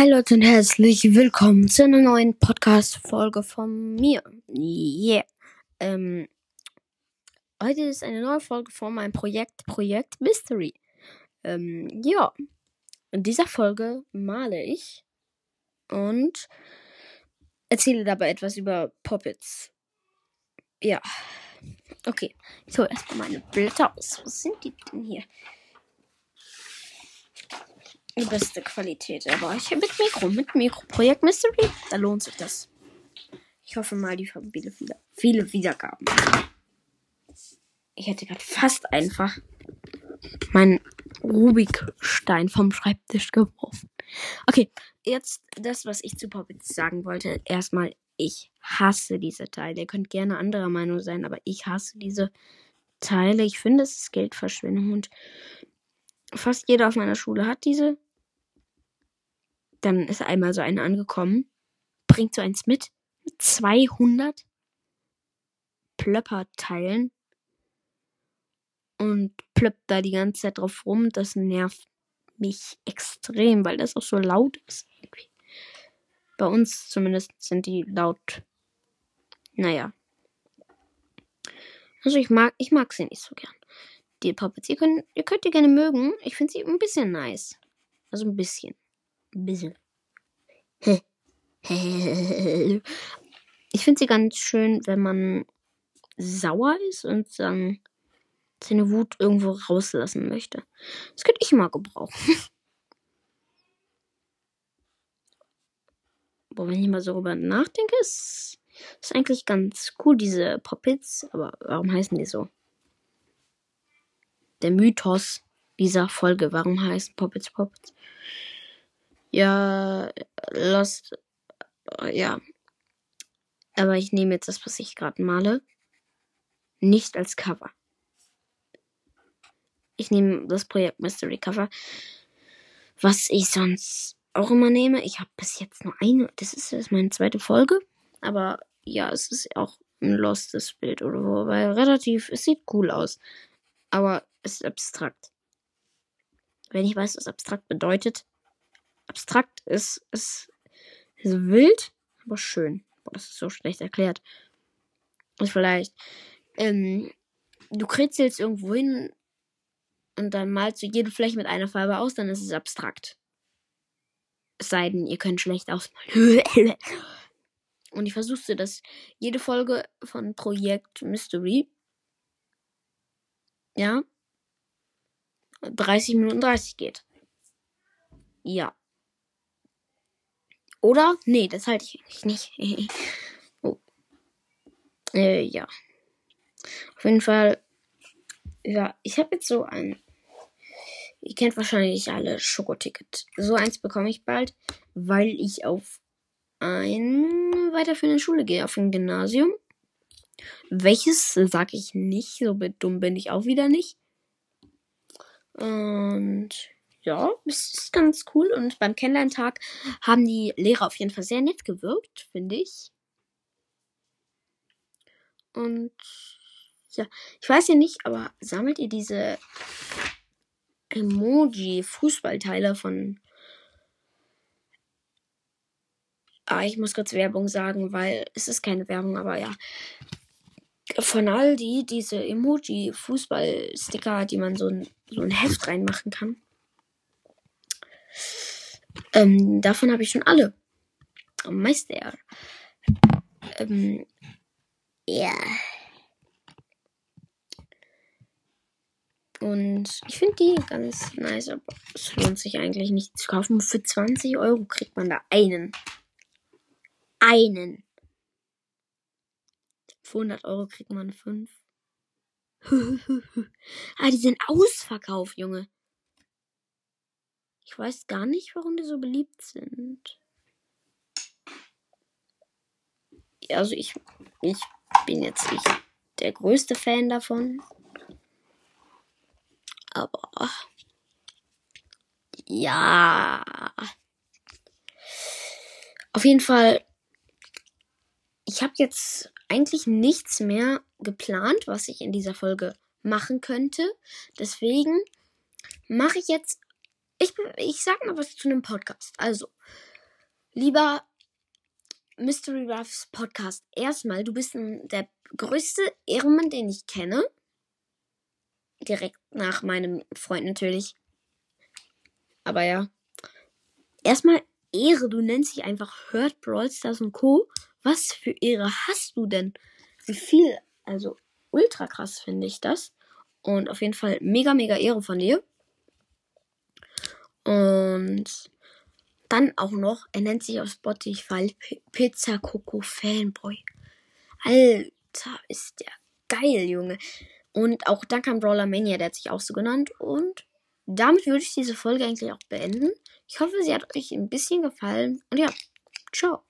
Hi Leute und herzlich willkommen zu einer neuen Podcast-Folge von mir. Yeah. Ähm, heute ist eine neue Folge von meinem Projekt Projekt Mystery. Ähm, ja. In dieser Folge male ich und erzähle dabei etwas über Poppets. Ja. Okay. Hole erstmal meine Blätter aus. Was sind die denn hier? Die beste Qualität. Aber ich mit Mikro, mit Mikro. Projekt Mystery, da lohnt sich das. Ich hoffe mal, die haben viele, viele, viele Wiedergaben. Ich hätte gerade fast einfach meinen Rubikstein vom Schreibtisch geworfen. Okay, jetzt das, was ich zu Poppets sagen wollte. Erstmal, ich hasse diese Teile. Ihr könnt gerne anderer Meinung sein, aber ich hasse diese Teile. Ich finde, es ist Geldverschwendung und fast jeder auf meiner Schule hat diese. Dann ist einmal so eine angekommen, bringt so eins mit, 200 Plöpperteilen und plöppt da die ganze Zeit drauf rum. Das nervt mich extrem, weil das auch so laut ist. Bei uns zumindest sind die laut. Naja. Also ich mag, ich mag sie nicht so gern. Die Puppets. Ihr könnt, ihr könnt die gerne mögen. Ich finde sie ein bisschen nice. Also ein bisschen. Ein bisschen. ich finde sie ganz schön, wenn man sauer ist und dann seine Wut irgendwo rauslassen möchte. Das könnte ich mal gebrauchen. Boah, wenn ich mal so darüber nachdenke, ist, ist eigentlich ganz cool, diese Poppets. Aber warum heißen die so? Der Mythos dieser Folge. Warum heißen Poppets Poppets? Ja, Lost. Ja. Aber ich nehme jetzt das, was ich gerade male, nicht als Cover. Ich nehme das Projekt Mystery Cover, was ich sonst auch immer nehme. Ich habe bis jetzt nur eine. Das ist, ist meine zweite Folge. Aber ja, es ist auch ein lostes Bild oder wo, weil relativ, es sieht cool aus. Aber es ist abstrakt. Wenn ich weiß, was abstrakt bedeutet, abstrakt ist, ist, ist wild, aber schön. Boah, das ist so schlecht erklärt. Und vielleicht, ähm, du kritzelst irgendwo hin und dann malst du jede Fläche mit einer Farbe aus, dann ist es abstrakt. Es sei denn, ihr könnt schlecht ausmalen. und ich versuche dass jede Folge von Projekt Mystery, ja, 30 Minuten 30 geht. Ja. Oder? Nee, das halte ich nicht. oh. Äh, ja. Auf jeden Fall. Ja, ich habe jetzt so ein. Ihr kennt wahrscheinlich alle Schokoticket. So eins bekomme ich bald, weil ich auf eine weiterführende Schule gehe, auf ein Gymnasium. Welches sage ich nicht, so dumm bin ich auch wieder nicht. Und ja, es ist ganz cool. Und beim Kennenlerntag haben die Lehrer auf jeden Fall sehr nett gewirkt, finde ich. Und ja, ich weiß ja nicht, aber sammelt ihr diese Emoji-Fußballteile von. Ah, ich muss kurz Werbung sagen, weil es ist keine Werbung, aber ja. Von Aldi, diese Emoji-Fußball-Sticker, die man so ein, so ein Heft reinmachen kann. Ähm, davon habe ich schon alle. Meister. Ähm, ja. Und ich finde die ganz nice, aber es lohnt sich eigentlich nicht zu kaufen. Für 20 Euro kriegt man da einen. Einen. Für 100 Euro kriegt man fünf. ah, die sind ausverkauft, Junge. Ich weiß gar nicht, warum die so beliebt sind. Also ich, ich bin jetzt nicht der größte Fan davon. Aber ja. Auf jeden Fall, ich habe jetzt eigentlich nichts mehr geplant, was ich in dieser Folge machen könnte. Deswegen mache ich jetzt ich, ich sag mal was zu einem Podcast. Also, Lieber Mystery Ruffs Podcast, erstmal, du bist der größte Ehrenmann, den ich kenne. Direkt nach meinem Freund natürlich. Aber ja. Erstmal Ehre, du nennst dich einfach Hurt Brawl Stars und Co. Was für Ehre hast du denn? Wie viel? Also ultra krass finde ich das. Und auf jeden Fall mega, mega Ehre von dir. Und dann auch noch, er nennt sich auf Spotify Pizza Coco Fanboy. Alter, ist der geil, Junge. Und auch danke an Brawler Mania, der hat sich auch so genannt. Und damit würde ich diese Folge eigentlich auch beenden. Ich hoffe, sie hat euch ein bisschen gefallen. Und ja, ciao.